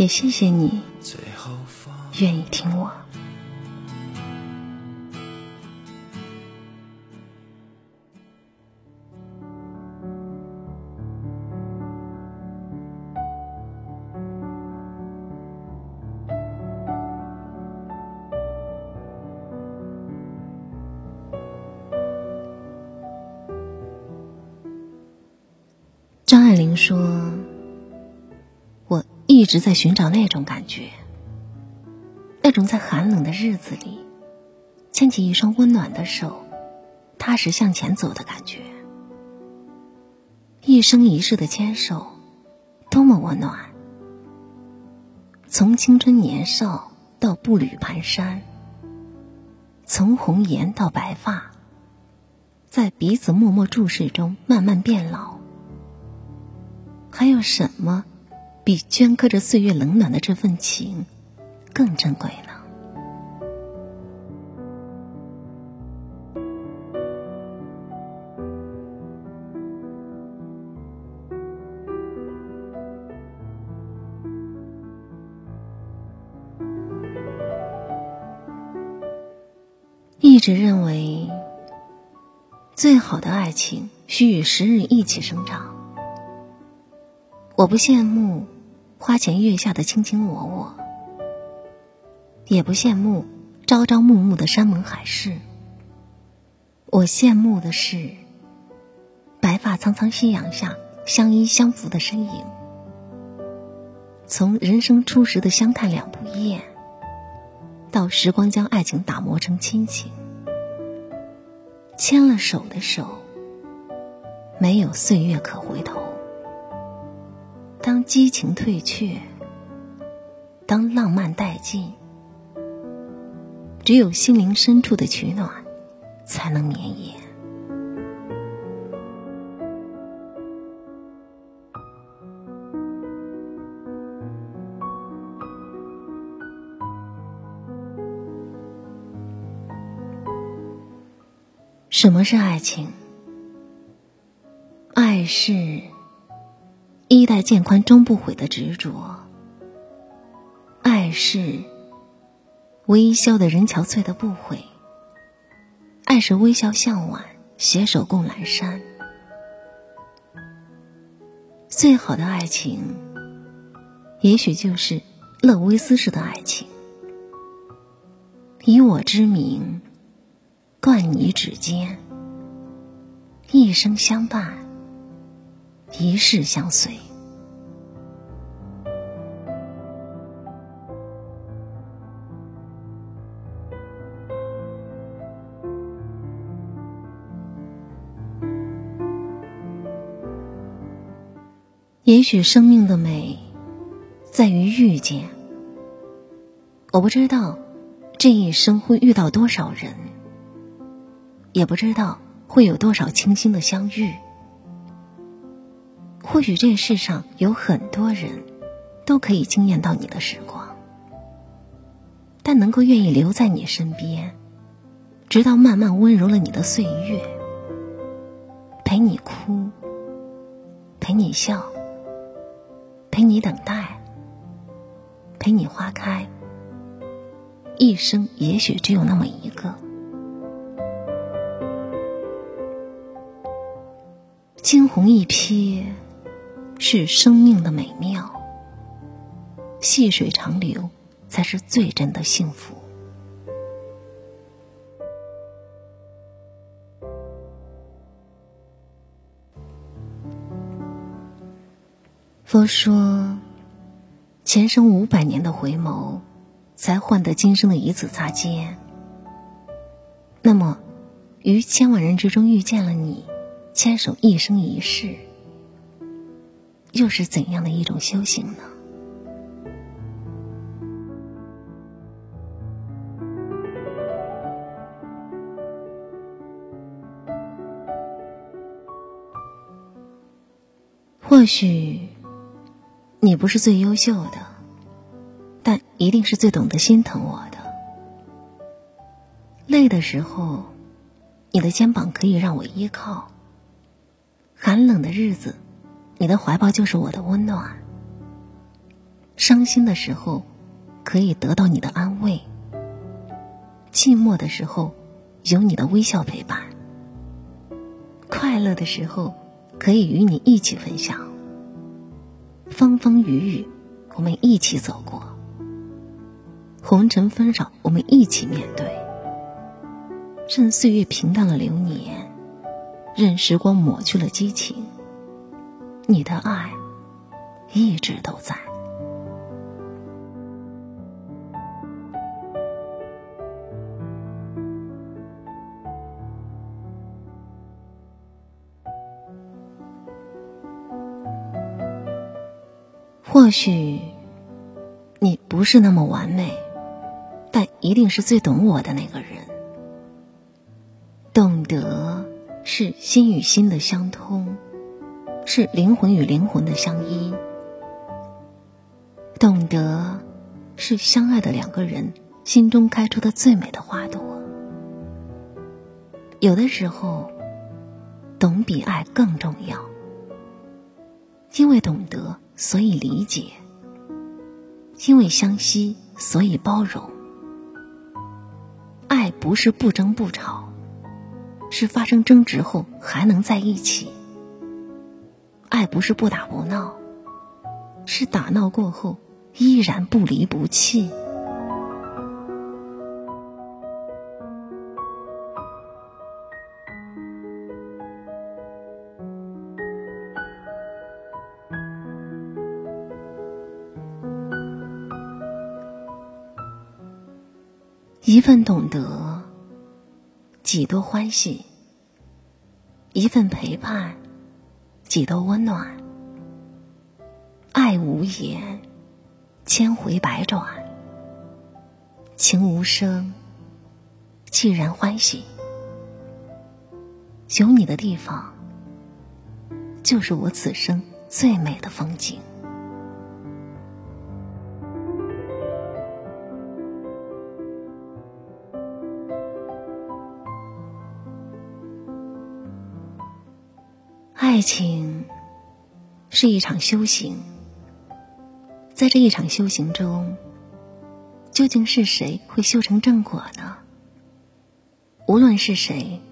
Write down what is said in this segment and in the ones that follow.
也谢谢你愿意听我。张爱玲说。一直在寻找那种感觉，那种在寒冷的日子里，牵起一双温暖的手，踏实向前走的感觉。一生一世的牵手，多么温暖！从青春年少到步履蹒跚，从红颜到白发，在彼此默默注视中慢慢变老。还有什么？比镌刻着岁月冷暖的这份情更珍贵呢。一直认为，最好的爱情需与时日一起生长。我不羡慕。花前月下的卿卿我我，也不羡慕朝朝暮暮的山盟海誓。我羡慕的是白发苍苍夕阳下相依相扶的身影。从人生初时的相看两不厌，到时光将爱情打磨成亲情，牵了手的手，没有岁月可回头。当激情退却，当浪漫殆尽，只有心灵深处的取暖，才能绵延。什么是爱情？爱是。衣带渐宽终不悔的执着，爱是微笑的人憔悴的不悔，爱是微笑向晚，携手共阑珊。最好的爱情，也许就是乐维斯式的爱情，以我之名，冠你指尖，一生相伴。一世相随，也许生命的美在于遇见。我不知道这一生会遇到多少人，也不知道会有多少清新的相遇。或许这世上有很多人，都可以惊艳到你的时光，但能够愿意留在你身边，直到慢慢温柔了你的岁月，陪你哭，陪你笑，陪你等待，陪你花开，一生也许只有那么一个，惊鸿一瞥。是生命的美妙，细水长流才是最真的幸福。佛说，前生五百年的回眸，才换得今生的一次擦肩。那么，于千万人之中遇见了你，牵手一生一世。又是怎样的一种修行呢？或许你不是最优秀的但一定是最懂得心疼我的。累的时候你的肩膀可以让我依靠寒冷的日子你的怀抱就是我的温暖。伤心的时候，可以得到你的安慰；寂寞的时候，有你的微笑陪伴；快乐的时候，可以与你一起分享。风风雨雨，我们一起走过；红尘纷扰，我们一起面对。任岁月平淡了流年，任时光抹去了激情，你的爱一直都在。或许你不是那么完美，但一定是最懂我的那个人。懂得是心与心的相通，是灵魂与灵魂的相依。懂得是相爱的两个人心中开出的最美的花朵。有的时候，懂比爱更重要，因为懂得。所以理解，因为相惜，所以包容。爱不是不争不吵，是发生争执后还能在一起。不是不打不闹，是打闹过后依然不离不弃。一份懂得，几多欢喜；一份陪伴，几多温暖。爱无言，千回百转；情无声，既然欢喜。有你的地方，就是我此生最美的风景。爱情是一场修行，在这一场修行中，究竟是谁会修成正果呢？无论是谁，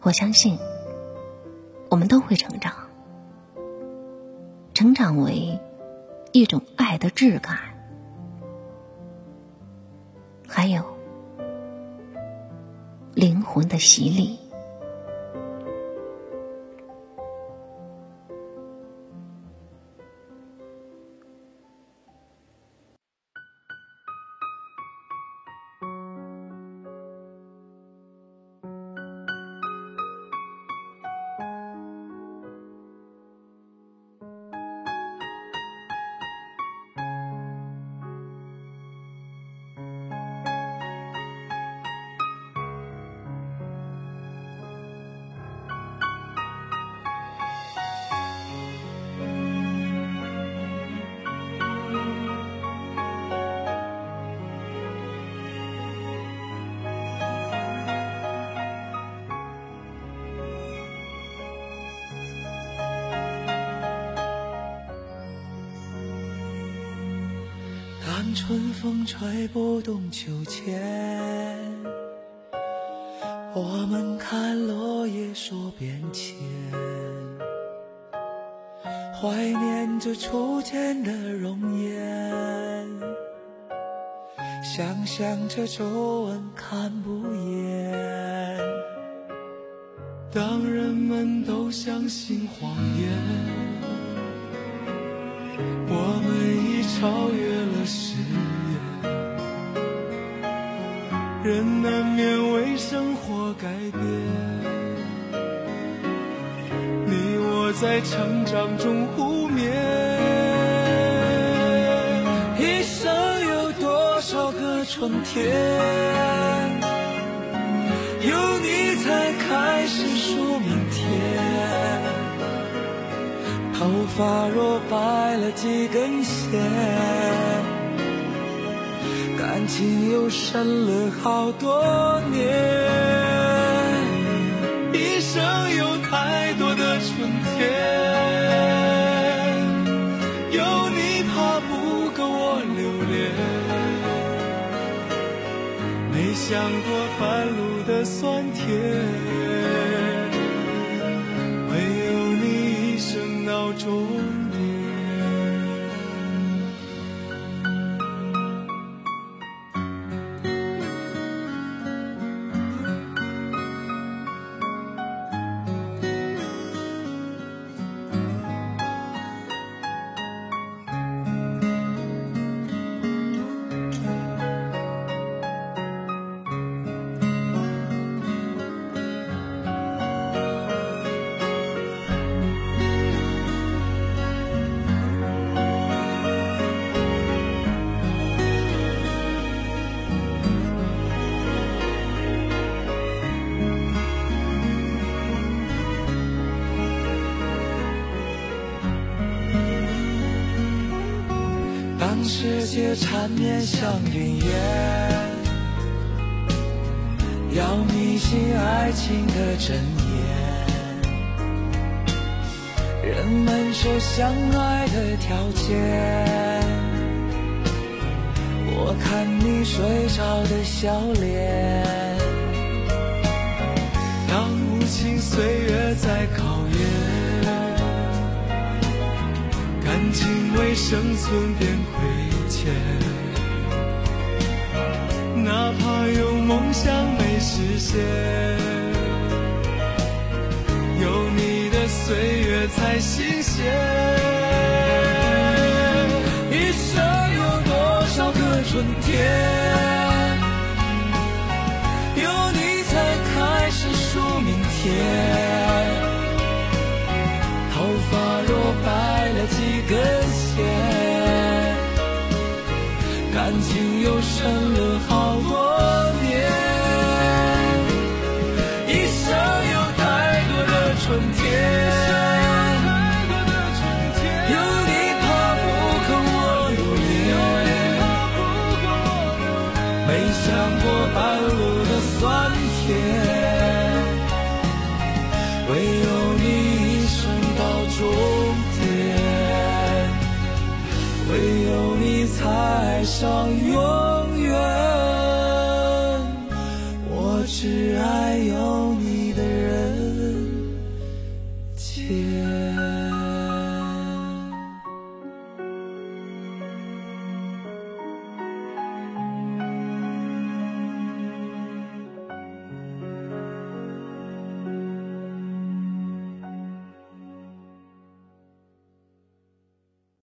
我相信我们都会成长，成长为一种爱的质感，还有灵魂的洗礼。当春风吹不动秋千，我们看落叶说变迁，怀念着初见的容颜，想象着皱纹看不厌。当人们都相信谎言，我们已超越。难免为生活改变，你我在成长中互勉。一生有多少个春天，有你才开始数明天。头发若白了几根线，感情又深了好多年。一生有太多的春天，有你怕不够我留恋，没想过半路的酸甜。世界缠绵像云烟，要迷信爱情的真言。人们说相爱的条件，我看你睡着的笑脸。当无情岁月在考验，感情为生存变前。哪怕有梦想没实现，有你的岁月才新鲜。一生有多少个春天，